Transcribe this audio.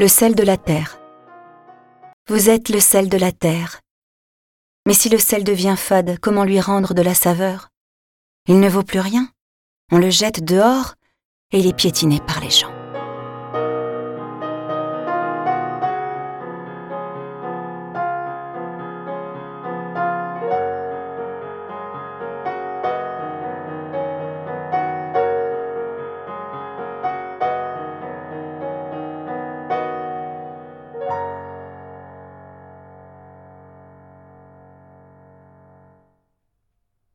Le sel de la terre. Vous êtes le sel de la terre. Mais si le sel devient fade, comment lui rendre de la saveur? Il ne vaut plus rien. On le jette dehors et il est piétiné par les gens.